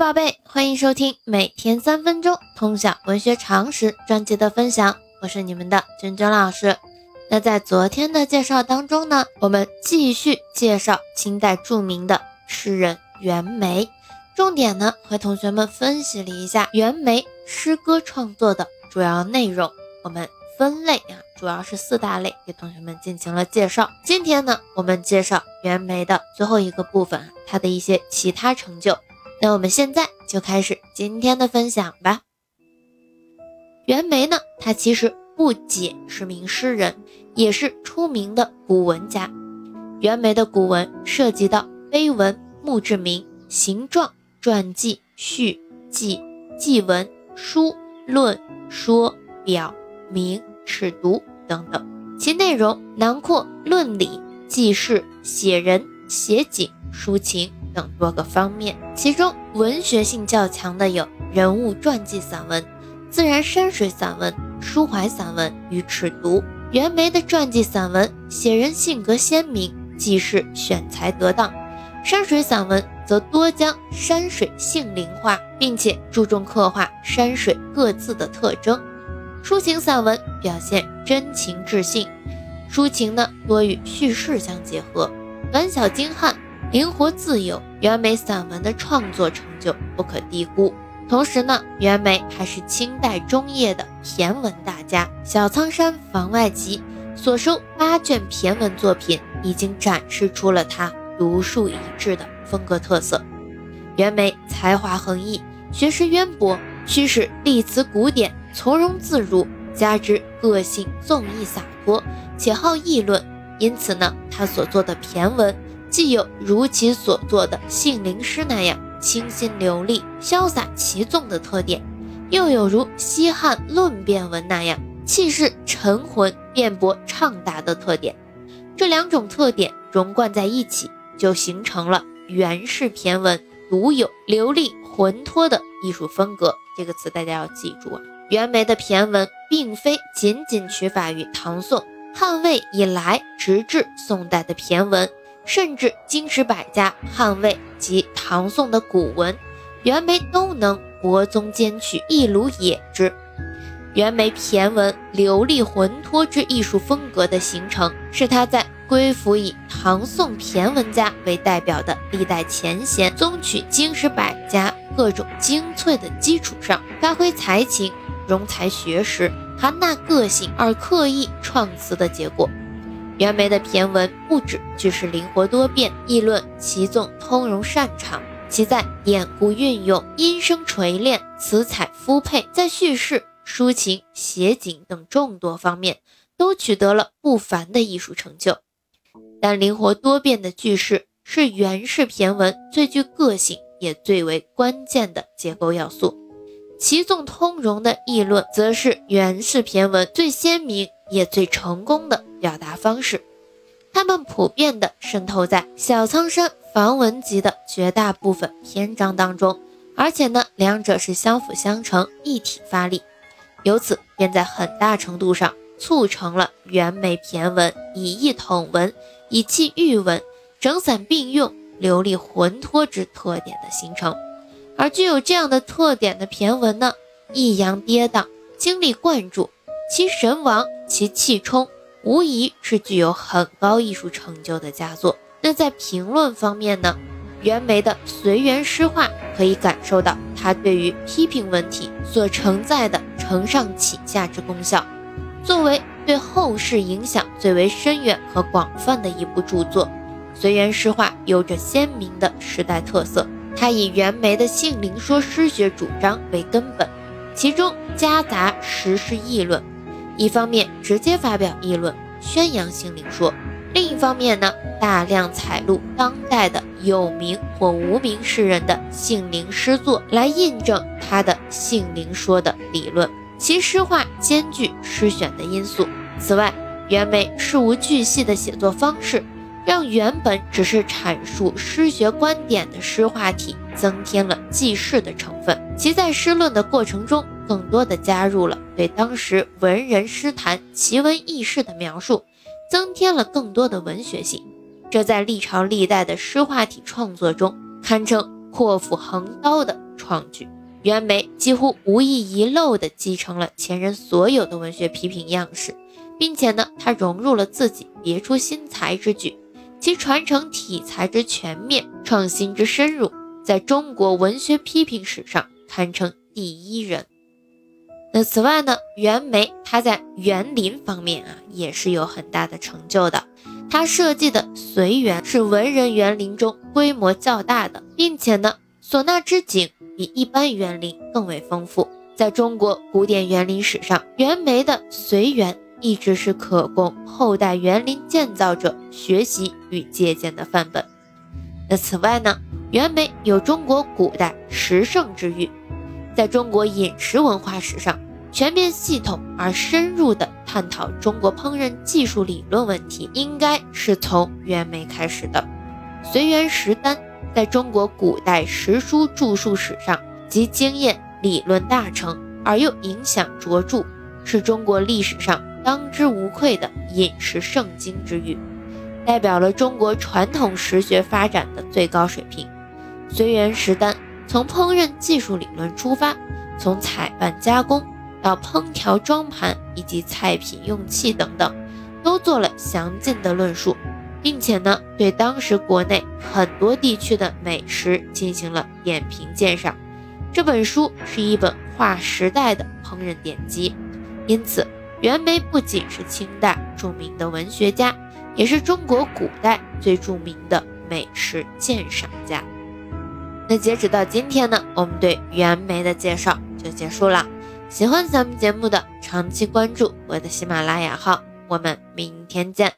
宝贝，欢迎收听每天三分钟通晓文学常识专辑的分享，我是你们的君君老师。那在昨天的介绍当中呢，我们继续介绍清代著名的诗人袁枚，重点呢和同学们分析了一下袁枚诗歌创作的主要内容。我们分类啊，主要是四大类，给同学们进行了介绍。今天呢，我们介绍袁枚的最后一个部分，他的一些其他成就。那我们现在就开始今天的分享吧。袁枚呢，他其实不仅是名诗人，也是出名的古文家。袁枚的古文涉及到碑文、墓志铭、形状、传记、序、记、记文、书、论、说、表、明、尺牍等等，其内容囊括论理、记事、写人、写景、抒情。等多个方面，其中文学性较强的有人物传记散文、自然山水散文、抒怀散文与尺牍。袁枚的传记散文写人性格鲜明，记事选材得当；山水散文则多将山水性灵化，并且注重刻画山水各自的特征。抒情散文表现真情至性，抒情呢多与叙事相结合，短小精悍。灵活自由，袁枚散文的创作成就不可低估。同时呢，袁枚还是清代中叶的骈文大家，《小仓山房外集》所收八卷骈文作品，已经展示出了他独树一帜的风格特色。袁枚才华横溢，学识渊博，驱使立词古典，从容自如，加之个性纵逸洒脱，且好议论，因此呢，他所做的骈文。既有如其所作的杏林诗那样清新流利、潇洒奇纵的特点，又有如西汉论辩文那样气势沉浑、辩驳畅达的特点。这两种特点融贯在一起，就形成了袁氏骈文独有流利浑脱的艺术风格。这个词大家要记住啊！袁枚的骈文并非仅仅取法于唐宋、汉魏以来，直至宋代的骈文。甚至经史百家、汉魏及唐宋的古文，袁枚都能博宗兼取，一鲁也之。袁枚骈文流利浑脱之艺术风格的形成，是他在归附以唐宋骈文家为代表的历代前贤宗取经史百家各种精粹的基础上，发挥才情、融才学识、含纳个性而刻意创词的结果。袁枚的骈文不止句式灵活多变，议论奇纵通融擅长，其在典故运用、音声锤炼、词采复配，在叙事、抒情、写景等众多方面都取得了不凡的艺术成就。但灵活多变的句式是袁氏骈文最具个性也最为关键的结构要素，奇纵通融的议论则是袁氏骈文最鲜明也最成功的。表达方式，它们普遍地渗透在《小仓山房文集》的绝大部分篇章当中，而且呢，两者是相辅相成、一体发力，由此便在很大程度上促成了袁枚骈文以意统文、以气喻文、整散并用、流利浑脱之特点的形成。而具有这样的特点的骈文呢，抑扬跌宕、精力贯注，其神王、其气冲。无疑是具有很高艺术成就的佳作。那在评论方面呢？袁枚的随园诗画可以感受到他对于批评问题所承载的承上启下之功效。作为对后世影响最为深远和广泛的一部著作，随园诗画有着鲜明的时代特色。它以袁枚的性灵说诗学主张为根本，其中夹杂时事议论。一方面直接发表议论，宣扬性灵说；另一方面呢，大量采录当代的有名或无名诗人的性灵诗作，来印证他的性灵说的理论。其诗画兼具诗选的因素。此外，袁枚事无巨细的写作方式，让原本只是阐述诗学观点的诗话体增添了记事的成分。其在诗论的过程中。更多的加入了对当时文人诗坛奇闻异事的描述，增添了更多的文学性。这在历朝历代的诗画体创作中，堪称阔斧横刀的创举。袁枚几乎无一遗漏地继承了前人所有的文学批评样式，并且呢，他融入了自己别出心裁之举，其传承体裁之全面，创新之深入，在中国文学批评史上堪称第一人。那此外呢，袁枚他在园林方面啊也是有很大的成就的，他设计的随园是文人园林中规模较大的，并且呢，唢呐之景。比一般园林更为丰富，在中国古典园林史上，袁枚的随园一直是可供后代园林建造者学习与借鉴的范本。那此外呢，袁枚有中国古代十圣之誉，在中国饮食文化史上全面系统而深入地探讨中国烹饪技术理论问题，应该是从袁枚开始的。随园食单。在中国古代食书著述史上，集经验理论大成而又影响卓著，是中国历史上当之无愧的饮食圣经之誉，代表了中国传统食学发展的最高水平。随园食单从烹饪技术理论出发，从采办加工到烹调装盘以及菜品用器等等，都做了详尽的论述。并且呢，对当时国内很多地区的美食进行了点评鉴赏。这本书是一本划时代的烹饪典籍，因此袁枚不仅是清代著名的文学家，也是中国古代最著名的美食鉴赏家。那截止到今天呢，我们对袁枚的介绍就结束了。喜欢咱们节目的，长期关注我的喜马拉雅号，我们明天见。